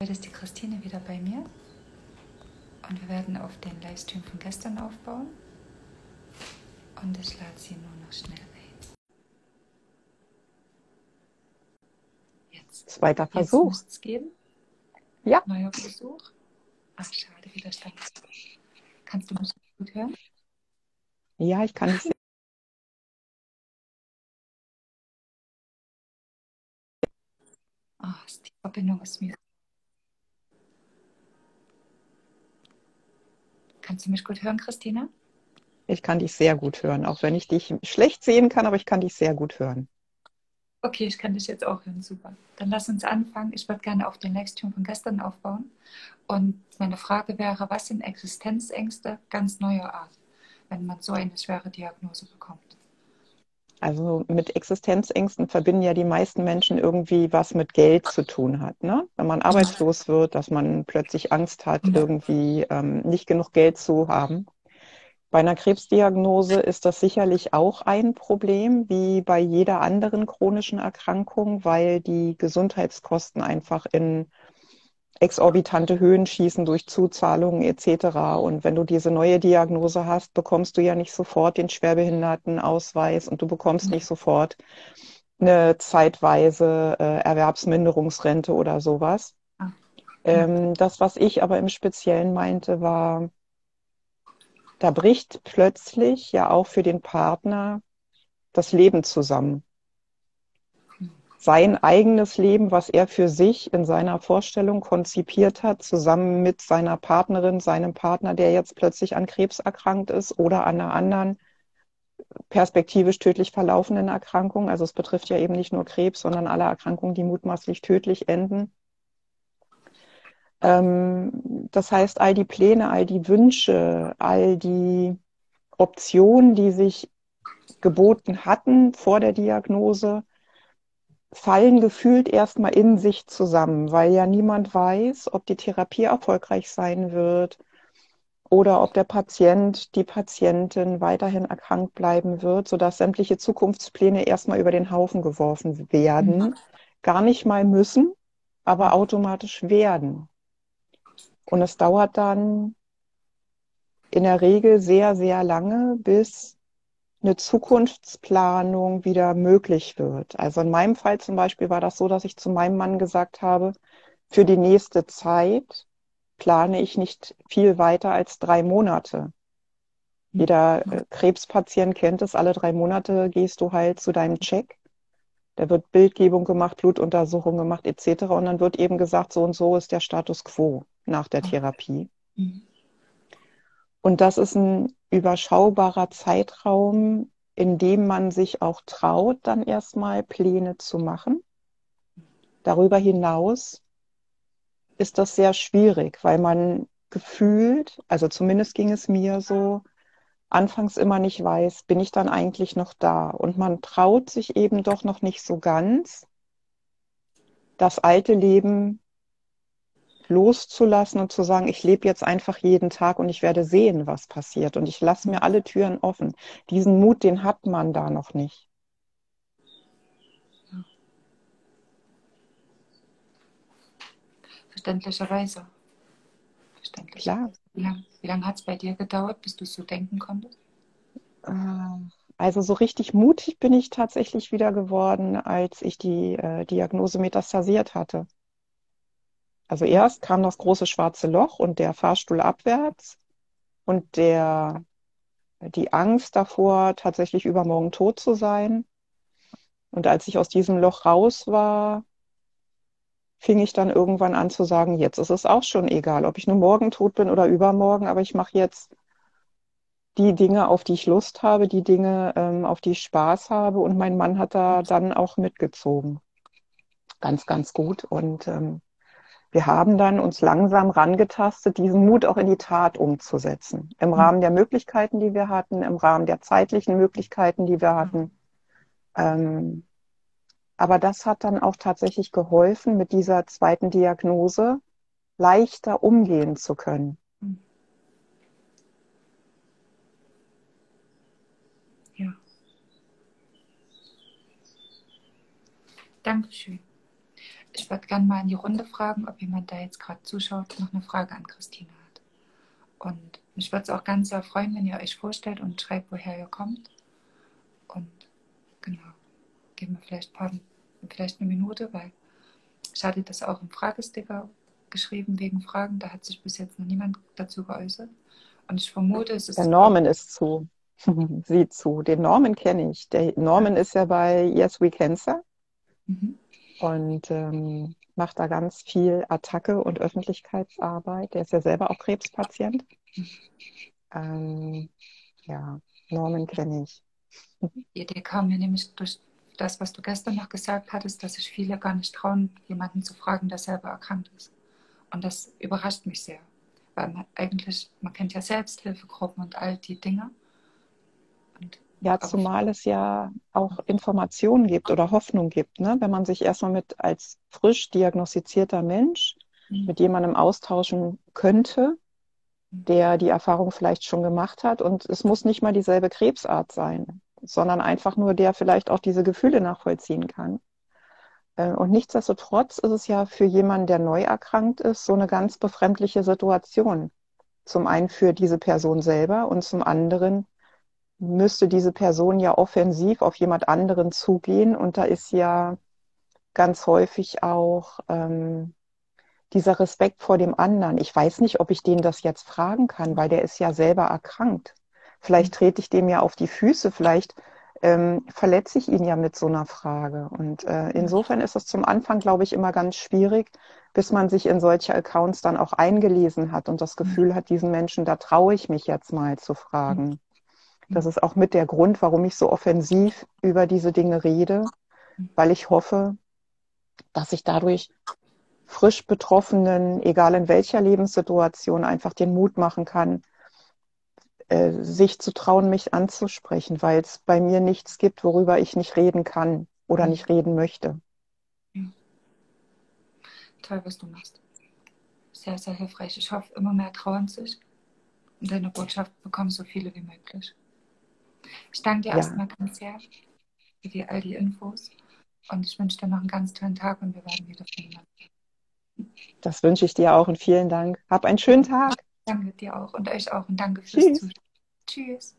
Heute ist die Christine wieder bei mir und wir werden auf den Livestream von gestern aufbauen. Und ich lade sie nur noch schnell ein. Jetzt. Zweiter Versuch. Jetzt es geben. Ja. Neuer Versuch. Ach, schade, Widerstand. Kannst du mich gut hören? Ja, ich kann dich sehen. Oh, die Verbindung ist mir Kannst du mich gut hören, Christina? Ich kann dich sehr gut hören, auch wenn ich dich schlecht sehen kann, aber ich kann dich sehr gut hören. Okay, ich kann dich jetzt auch hören, super. Dann lass uns anfangen. Ich würde gerne auf den Livestream von gestern aufbauen. Und meine Frage wäre, was sind Existenzängste ganz neuer Art, wenn man so eine schwere Diagnose bekommt? Also mit Existenzängsten verbinden ja die meisten Menschen irgendwie was mit Geld zu tun hat. Ne? Wenn man arbeitslos wird, dass man plötzlich Angst hat, irgendwie ähm, nicht genug Geld zu haben. Bei einer Krebsdiagnose ist das sicherlich auch ein Problem, wie bei jeder anderen chronischen Erkrankung, weil die Gesundheitskosten einfach in exorbitante Höhen schießen durch Zuzahlungen etc. Und wenn du diese neue Diagnose hast, bekommst du ja nicht sofort den Schwerbehindertenausweis und du bekommst nicht sofort eine zeitweise äh, Erwerbsminderungsrente oder sowas. Ah. Ähm, das, was ich aber im Speziellen meinte, war, da bricht plötzlich ja auch für den Partner das Leben zusammen sein eigenes Leben, was er für sich in seiner Vorstellung konzipiert hat, zusammen mit seiner Partnerin, seinem Partner, der jetzt plötzlich an Krebs erkrankt ist oder an einer anderen perspektivisch tödlich verlaufenden Erkrankung. Also es betrifft ja eben nicht nur Krebs, sondern alle Erkrankungen, die mutmaßlich tödlich enden. Ähm, das heißt, all die Pläne, all die Wünsche, all die Optionen, die sich geboten hatten vor der Diagnose, fallen gefühlt erstmal in sich zusammen, weil ja niemand weiß, ob die Therapie erfolgreich sein wird oder ob der Patient, die Patientin weiterhin erkrankt bleiben wird, sodass sämtliche Zukunftspläne erstmal über den Haufen geworfen werden, mhm. gar nicht mal müssen, aber automatisch werden. Und es dauert dann in der Regel sehr, sehr lange, bis eine Zukunftsplanung wieder möglich wird. Also in meinem Fall zum Beispiel war das so, dass ich zu meinem Mann gesagt habe, für die nächste Zeit plane ich nicht viel weiter als drei Monate. Jeder äh, Krebspatient kennt es, alle drei Monate gehst du halt zu deinem Check. Da wird Bildgebung gemacht, Blutuntersuchung gemacht etc. Und dann wird eben gesagt, so und so ist der Status quo nach der Therapie. Mhm. Und das ist ein überschaubarer Zeitraum, in dem man sich auch traut, dann erstmal Pläne zu machen. Darüber hinaus ist das sehr schwierig, weil man gefühlt, also zumindest ging es mir so, anfangs immer nicht weiß, bin ich dann eigentlich noch da? Und man traut sich eben doch noch nicht so ganz, das alte Leben loszulassen und zu sagen, ich lebe jetzt einfach jeden Tag und ich werde sehen, was passiert und ich lasse mir alle Türen offen. Diesen Mut, den hat man da noch nicht. Verständlicherweise. Verständlich. Klar. Wie lange lang hat es bei dir gedauert, bis du so denken konntest? Äh, also so richtig mutig bin ich tatsächlich wieder geworden, als ich die äh, Diagnose metastasiert hatte. Also erst kam das große schwarze Loch und der Fahrstuhl abwärts und der, die Angst davor, tatsächlich übermorgen tot zu sein. Und als ich aus diesem Loch raus war, fing ich dann irgendwann an zu sagen, jetzt ist es auch schon egal, ob ich nur morgen tot bin oder übermorgen, aber ich mache jetzt die Dinge, auf die ich Lust habe, die Dinge, ähm, auf die ich Spaß habe. Und mein Mann hat da dann auch mitgezogen. Ganz, ganz gut. Und ähm, wir haben dann uns langsam rangetastet, diesen Mut auch in die Tat umzusetzen. Im Rahmen der Möglichkeiten, die wir hatten, im Rahmen der zeitlichen Möglichkeiten, die wir hatten. Ähm, aber das hat dann auch tatsächlich geholfen, mit dieser zweiten Diagnose leichter umgehen zu können. Ja. Dankeschön ich würde gerne mal in die Runde fragen, ob jemand, der jetzt gerade zuschaut, noch eine Frage an Christine hat. Und mich würde es auch ganz sehr freuen, wenn ihr euch vorstellt und schreibt, woher ihr kommt. Und genau, geben wir vielleicht, paar, vielleicht eine Minute, weil ich hatte das auch im Fragesticker geschrieben wegen Fragen. Da hat sich bis jetzt noch niemand dazu geäußert. Und ich vermute, es ist. Der Norman ist zu. Sieht zu. Den Norman kenne ich. Der Norman ist ja bei Yes We Cancer. Mhm. Und ähm, macht da ganz viel Attacke und Öffentlichkeitsarbeit. Der ist ja selber auch Krebspatient. Ähm, ja, Norman kenne ich. Die Idee kam mir nämlich durch das, was du gestern noch gesagt hattest, dass sich viele gar nicht trauen, jemanden zu fragen, der selber erkrankt ist. Und das überrascht mich sehr, weil man eigentlich, man kennt ja Selbsthilfegruppen und all die Dinge. Ja, zumal es ja auch Informationen gibt oder Hoffnung gibt, ne? wenn man sich erstmal mit als frisch diagnostizierter Mensch mhm. mit jemandem austauschen könnte, mhm. der die Erfahrung vielleicht schon gemacht hat. Und es muss nicht mal dieselbe Krebsart sein, sondern einfach nur der vielleicht auch diese Gefühle nachvollziehen kann. Äh, und nichtsdestotrotz ist es ja für jemanden, der neu erkrankt ist, so eine ganz befremdliche Situation. Zum einen für diese Person selber und zum anderen müsste diese Person ja offensiv auf jemand anderen zugehen. Und da ist ja ganz häufig auch ähm, dieser Respekt vor dem anderen. Ich weiß nicht, ob ich den das jetzt fragen kann, weil der ist ja selber erkrankt. Vielleicht trete ich dem ja auf die Füße, vielleicht ähm, verletze ich ihn ja mit so einer Frage. Und äh, insofern ist es zum Anfang, glaube ich, immer ganz schwierig, bis man sich in solche Accounts dann auch eingelesen hat und das mhm. Gefühl hat, diesen Menschen, da traue ich mich jetzt mal zu fragen. Das ist auch mit der Grund, warum ich so offensiv über diese Dinge rede, weil ich hoffe, dass ich dadurch frisch Betroffenen, egal in welcher Lebenssituation, einfach den Mut machen kann, äh, sich zu trauen, mich anzusprechen, weil es bei mir nichts gibt, worüber ich nicht reden kann oder mhm. nicht reden möchte. Toll, was du machst. Sehr, sehr hilfreich. Ich hoffe, immer mehr trauen sich und deine Botschaft bekommen so viele wie möglich. Ich danke dir ja. erstmal ganz sehr für die, all die Infos und ich wünsche dir noch einen ganz tollen Tag und wir werden wieder voneinander. Das wünsche ich dir auch und vielen Dank. Hab einen schönen Tag. Danke dir auch und euch auch und danke fürs Tschüss. Zuschauen. Tschüss.